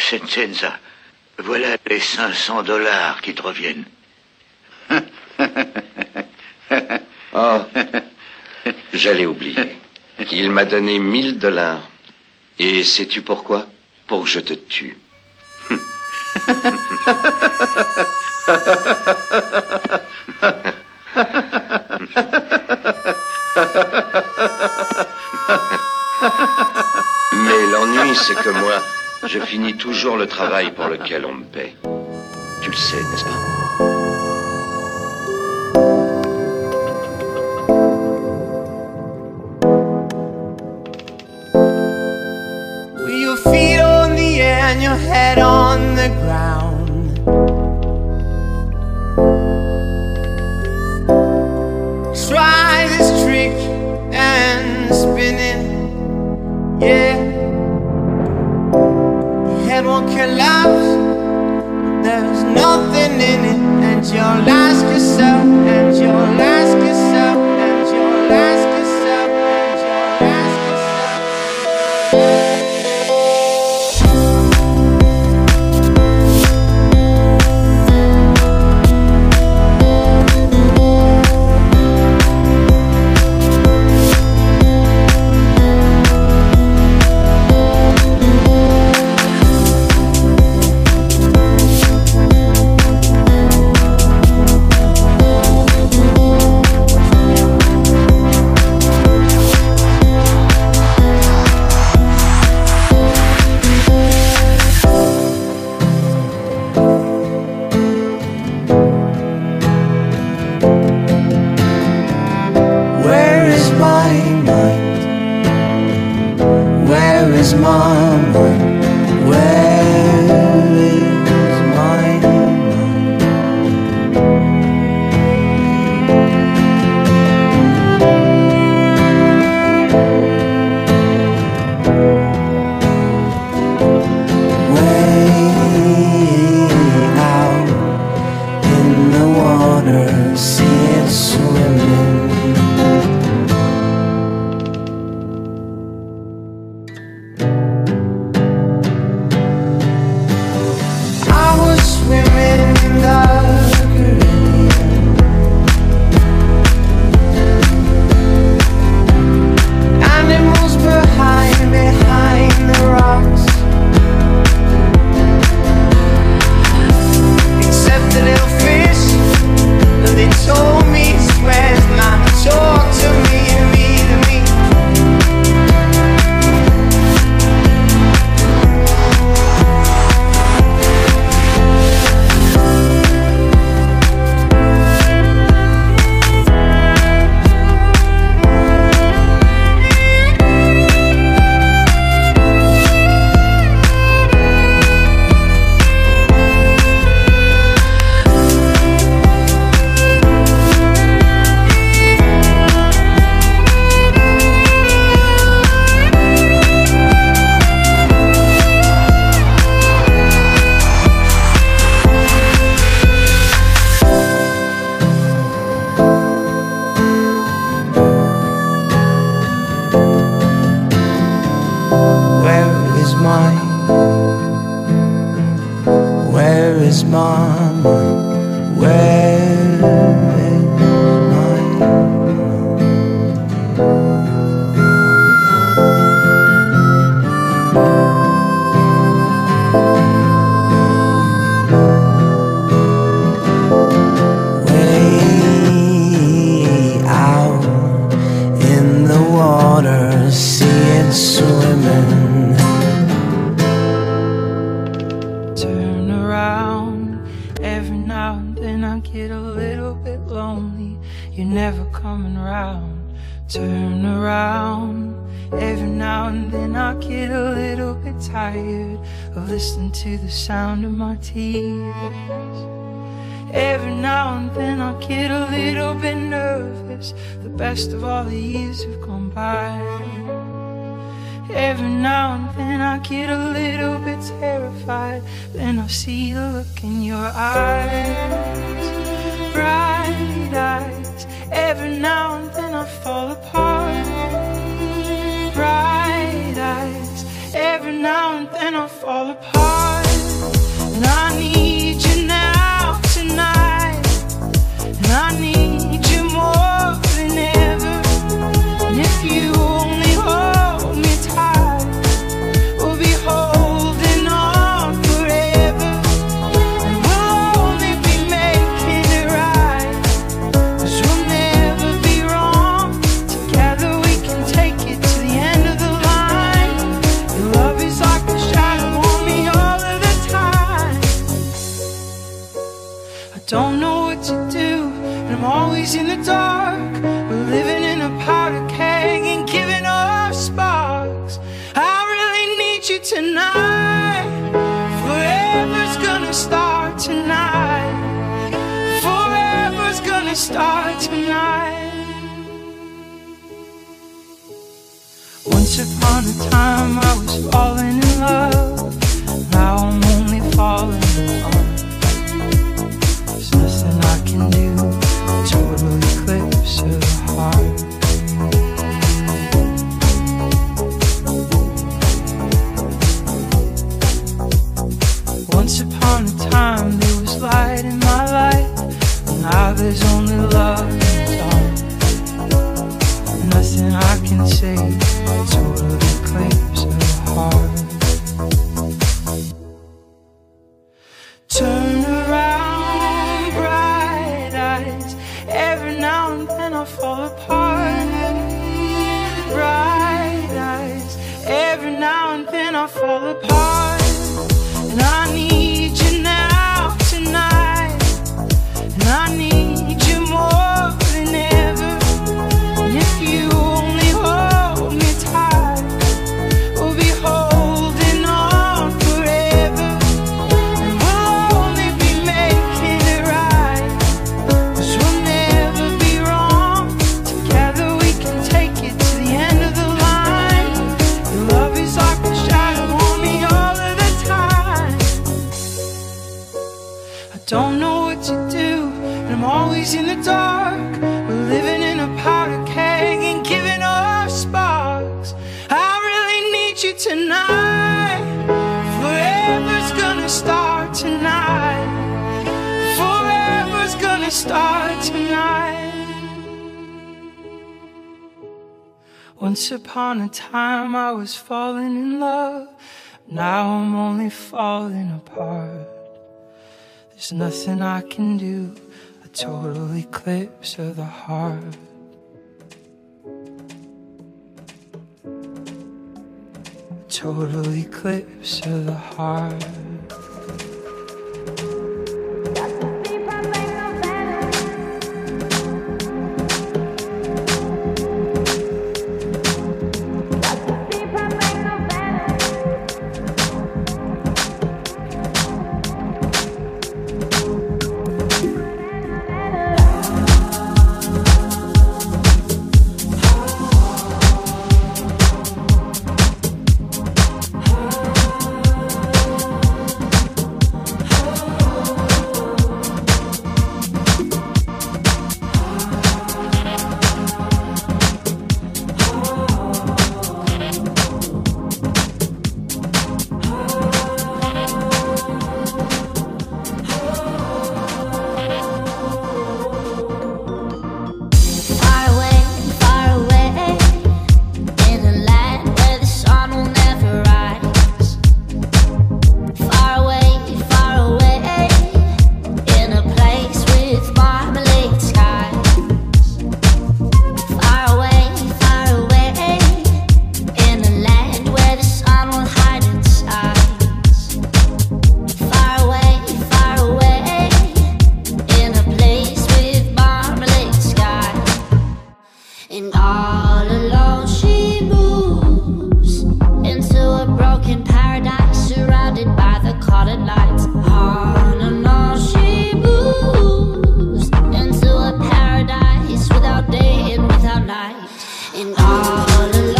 Sentenza, voilà les 500 dollars qui te reviennent. oh, j'allais oublier. Il m'a donné 1000 dollars. Et sais-tu pourquoi? Pour que je te tue. Mais l'ennui, c'est que moi, je finis toujours le travail pour lequel on me paie. Tu le sais, n'est-ce pas? My. mama best of all the years. star tonight. Once upon a time, I was falling in love. Now I'm only falling apart. There's nothing I can do. Total eclipse of heart. Once upon a time, there was light in my life. Now there's only love. Nothing I can say, to the claims of heart. Once upon a time I was falling in love. Now I'm only falling apart. There's nothing I can do. A total eclipse of the heart. A total eclipse of the heart. light and all alone.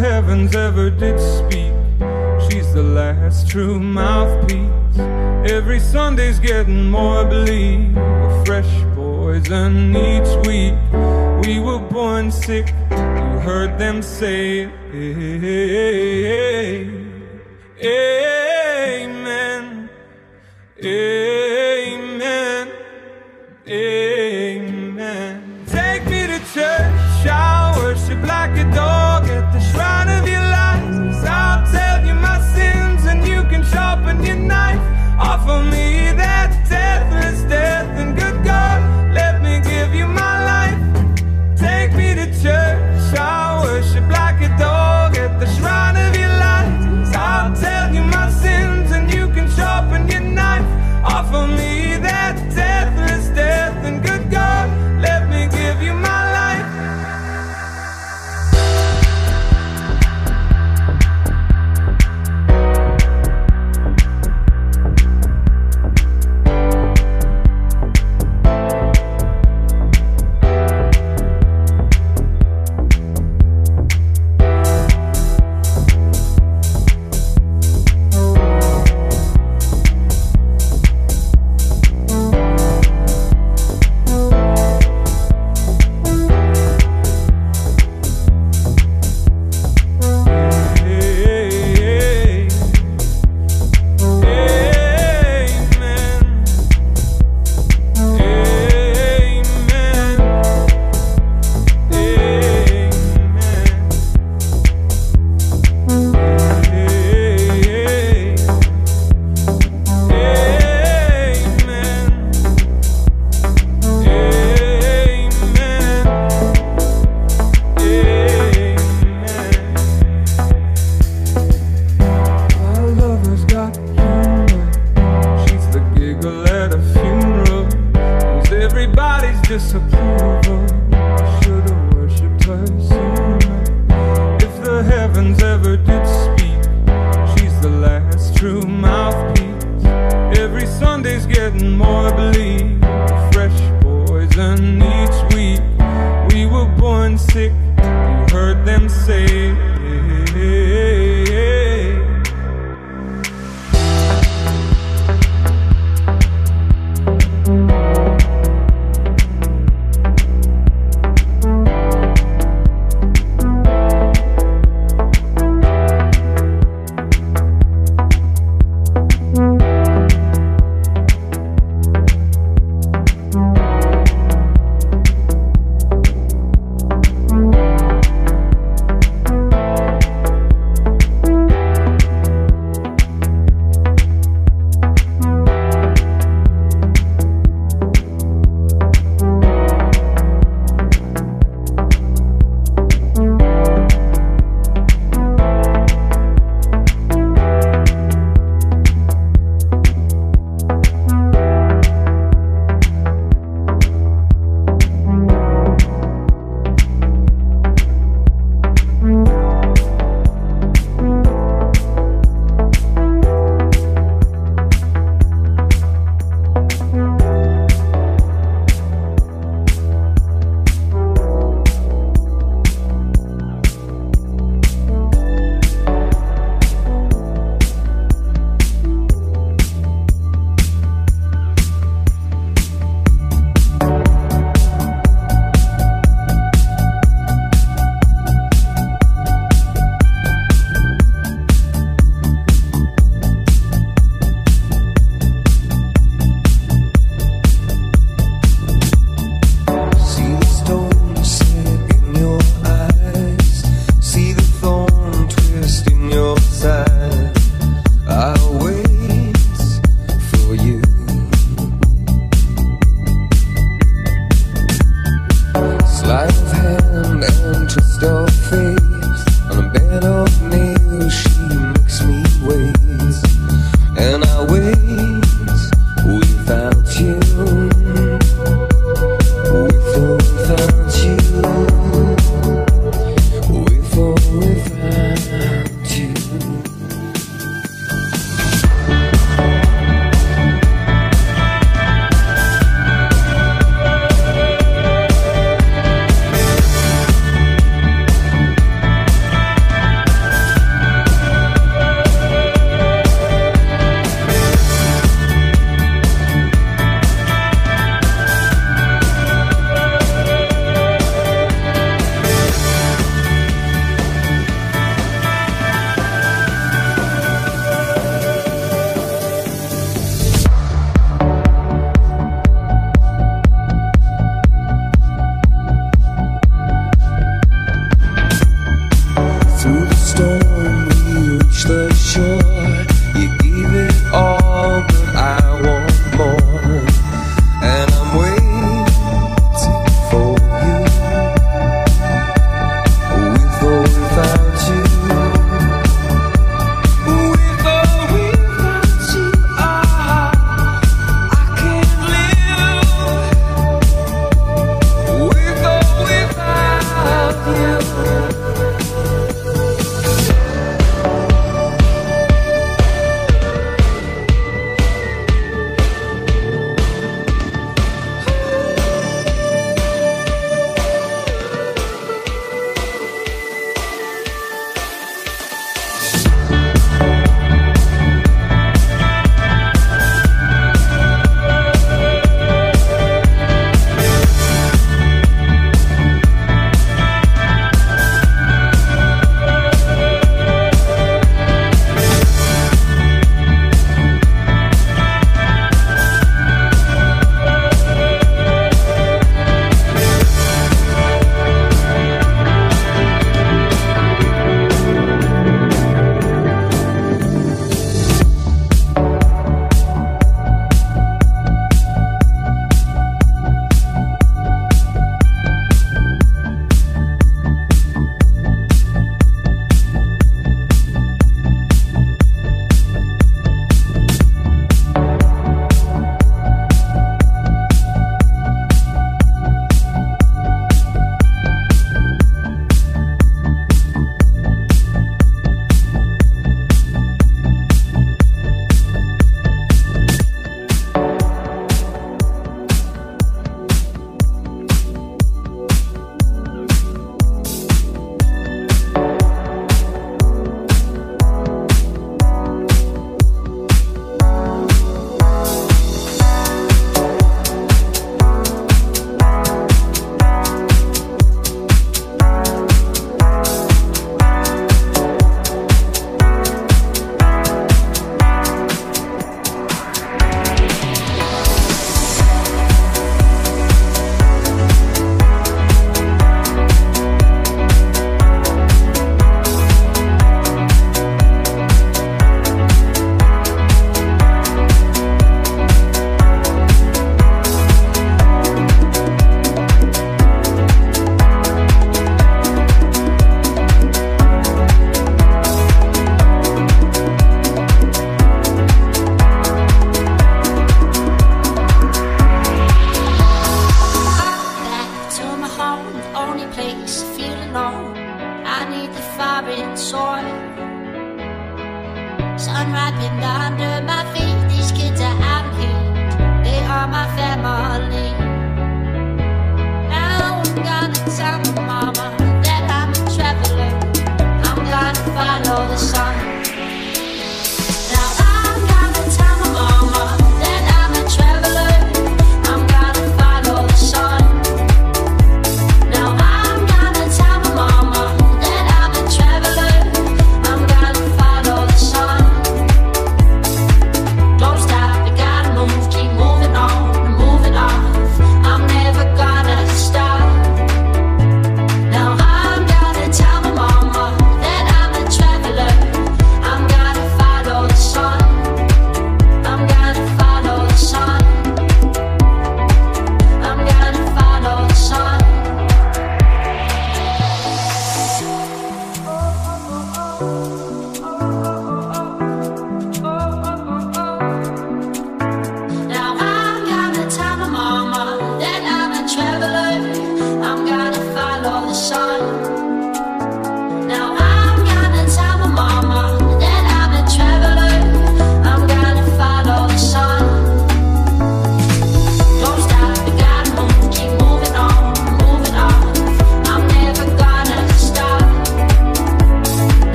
heavens ever did speak. She's the last true mouthpiece. Every Sunday's getting more bleak. A fresh poison each week. We were born sick, you heard them say Amen. Amen. me.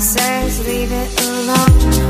Says, Leave it alone.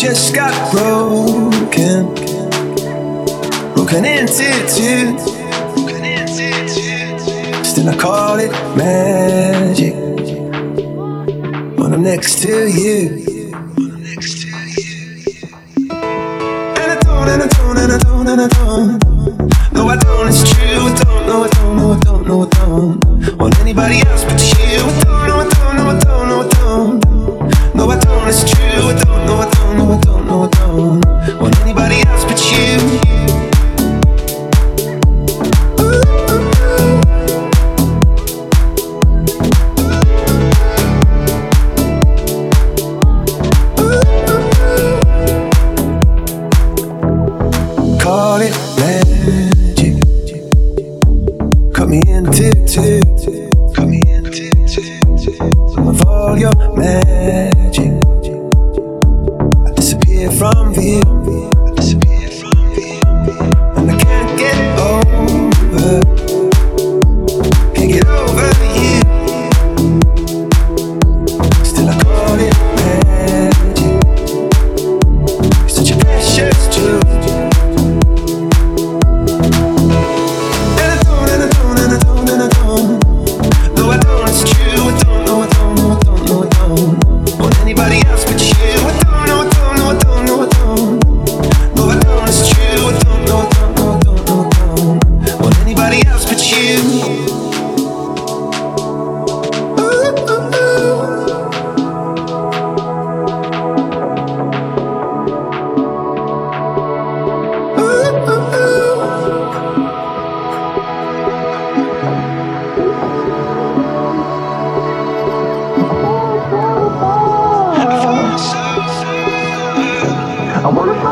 Just got broken, broken into two. Still, I call it magic when I'm next to you. And I don't, and I don't, and I don't, and I don't. No, I don't, it's true. I don't, no, I don't, no, I don't, no, I don't. Want anybody else but I wanna